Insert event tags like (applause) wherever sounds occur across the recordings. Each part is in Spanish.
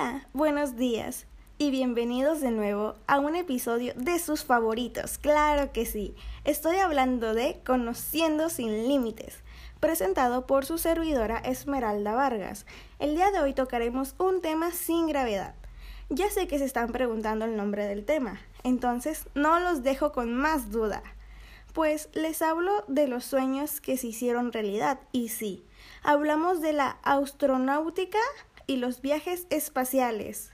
Hola, buenos días y bienvenidos de nuevo a un episodio de sus favoritos. Claro que sí, estoy hablando de Conociendo sin Límites, presentado por su servidora Esmeralda Vargas. El día de hoy tocaremos un tema sin gravedad. Ya sé que se están preguntando el nombre del tema, entonces no los dejo con más duda. Pues les hablo de los sueños que se hicieron realidad y sí, hablamos de la astronáutica y los viajes espaciales.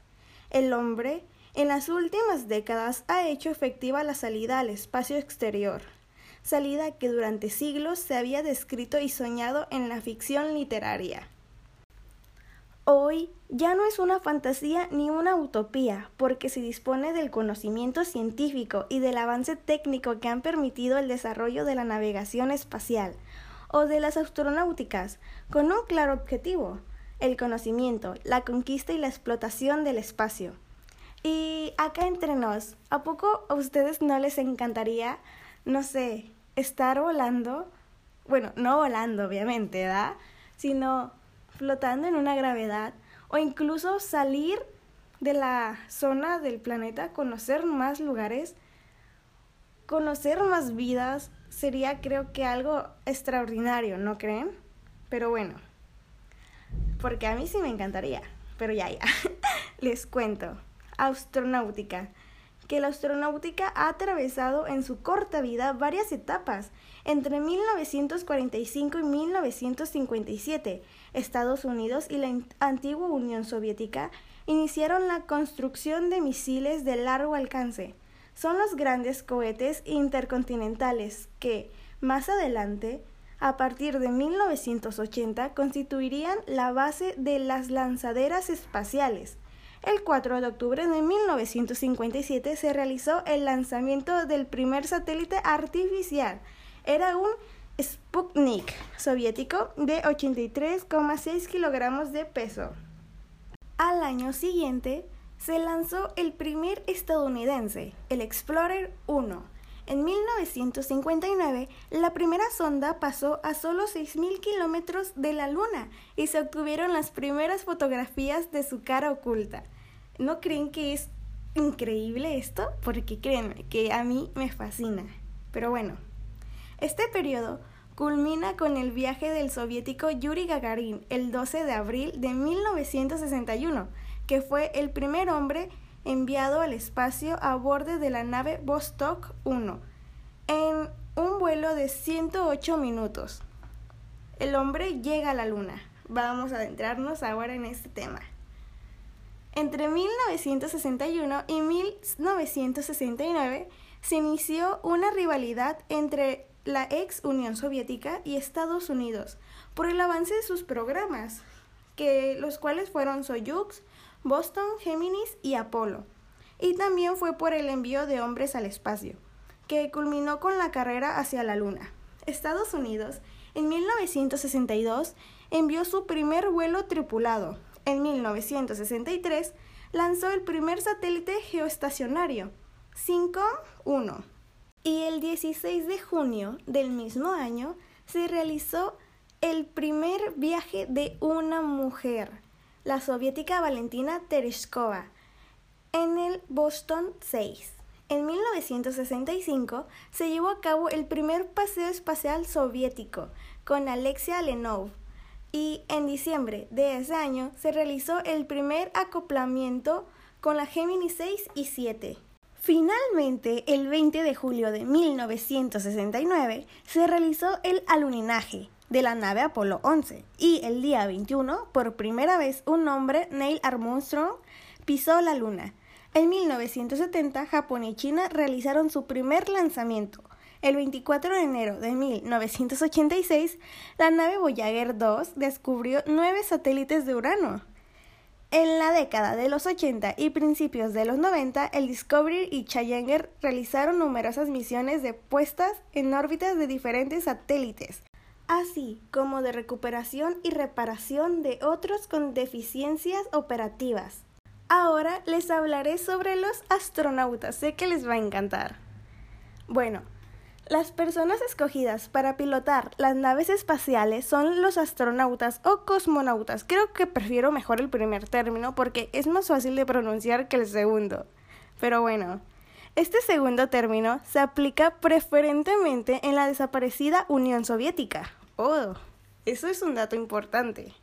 El hombre en las últimas décadas ha hecho efectiva la salida al espacio exterior, salida que durante siglos se había descrito y soñado en la ficción literaria. Hoy ya no es una fantasía ni una utopía, porque se dispone del conocimiento científico y del avance técnico que han permitido el desarrollo de la navegación espacial o de las astronáuticas, con un claro objetivo, el conocimiento, la conquista y la explotación del espacio. Y acá entre nos, ¿a poco a ustedes no les encantaría, no sé, estar volando? Bueno, no volando, obviamente, ¿verdad? Sino flotando en una gravedad o incluso salir de la zona del planeta, conocer más lugares, conocer más vidas, sería creo que algo extraordinario, ¿no creen? Pero bueno, porque a mí sí me encantaría, pero ya, ya, (laughs) les cuento. Astronáutica. Que la astronáutica ha atravesado en su corta vida varias etapas. Entre 1945 y 1957, Estados Unidos y la antigua Unión Soviética iniciaron la construcción de misiles de largo alcance. Son los grandes cohetes intercontinentales que, más adelante, a partir de 1980 constituirían la base de las lanzaderas espaciales. El 4 de octubre de 1957 se realizó el lanzamiento del primer satélite artificial. Era un Sputnik soviético de 83,6 kilogramos de peso. Al año siguiente se lanzó el primer estadounidense, el Explorer 1 en 1959, la primera sonda pasó a solo 6.000 kilómetros de la Luna y se obtuvieron las primeras fotografías de su cara oculta. ¿No creen que es increíble esto? Porque créanme que a mí me fascina. Pero bueno, este periodo culmina con el viaje del soviético Yuri Gagarin el 12 de abril de 1961, que fue el primer hombre enviado al espacio a bordo de la nave Vostok 1 en un vuelo de 108 minutos. El hombre llega a la Luna. Vamos a adentrarnos ahora en este tema. Entre 1961 y 1969 se inició una rivalidad entre la ex Unión Soviética y Estados Unidos por el avance de sus programas, que, los cuales fueron Soyuz, Boston, Géminis y Apolo. Y también fue por el envío de hombres al espacio, que culminó con la carrera hacia la Luna. Estados Unidos, en 1962, envió su primer vuelo tripulado. En 1963, lanzó el primer satélite geoestacionario, 5-1. Y el 16 de junio del mismo año se realizó el primer viaje de una mujer, la soviética Valentina Tereshkova, en el Boston 6. En 1965 se llevó a cabo el primer paseo espacial soviético con Alexia Lenov y en diciembre de ese año se realizó el primer acoplamiento con la Gemini 6 y 7. Finalmente, el 20 de julio de 1969 se realizó el aluninaje, de la nave Apolo 11 y el día 21 por primera vez un hombre, Neil Armstrong, pisó la luna. En 1970 Japón y China realizaron su primer lanzamiento. El 24 de enero de 1986 la nave Voyager 2 descubrió nueve satélites de Urano. En la década de los 80 y principios de los 90, el Discovery y Challenger realizaron numerosas misiones de puestas en órbitas de diferentes satélites, así como de recuperación y reparación de otros con deficiencias operativas. Ahora les hablaré sobre los astronautas, sé que les va a encantar. Bueno, Las personas escogidas para pilotar las naves espaciales son los astronautas o cosmonautas. Creo que prefiero mejor el primer término porque es más fácil de pronunciar que el segundo. Pero bueno, este segundo término se aplica preferentemente en la desaparecida Unión Soviética. Oh, eso es un dato importante.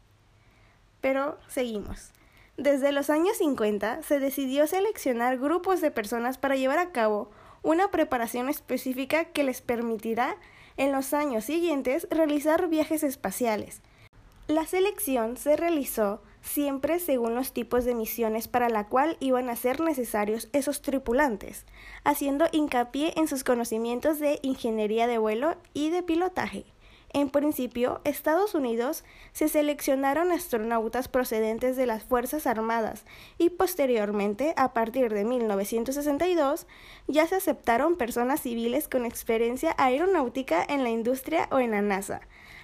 Pero seguimos. Desde los años 50 se decidió seleccionar grupos de personas para llevar a cabo una preparación específica que les permitirá en los años siguientes realizar viajes espaciales. La selección se realizó siempre según los tipos de misiones para la cual iban a ser necesarios esos tripulantes, haciendo hincapié en sus conocimientos de ingeniería de vuelo y de pilotaje. En principio, Estados Unidos se seleccionaron astronautas procedentes de las Fuerzas Armadas y posteriormente, a partir de 1962, ya se aceptaron personas civiles con experiencia aeronáutica en la industria o en la NASA,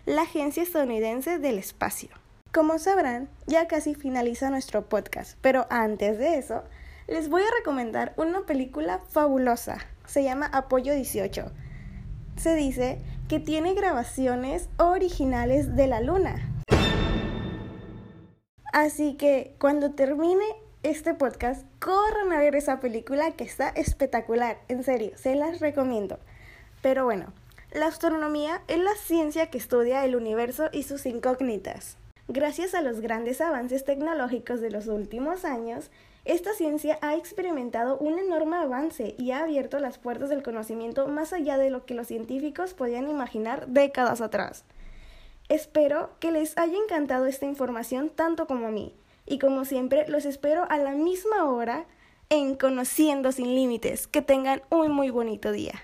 la Agencia Estadounidense del Espacio. Como sabrán, ya casi finaliza nuestro podcast, pero antes de eso, les voy a recomendar una película fabulosa. Se llama Apoyo 18. Se dice que tiene grabaciones originales de la luna. Así que cuando termine este podcast, corran a ver esa película que está espectacular, en serio, se las recomiendo. Pero bueno, la astronomía es la ciencia que estudia el universo y sus incógnitas. Gracias a los grandes avances tecnológicos de los últimos años, esta ciencia ha experimentado un enorme avance y ha abierto las puertas del conocimiento más allá de lo que los científicos podían imaginar décadas atrás. Espero que les haya encantado esta información tanto como a mí, y como siempre los espero a la misma hora en Conociendo sin Límites. Que tengan un muy bonito día.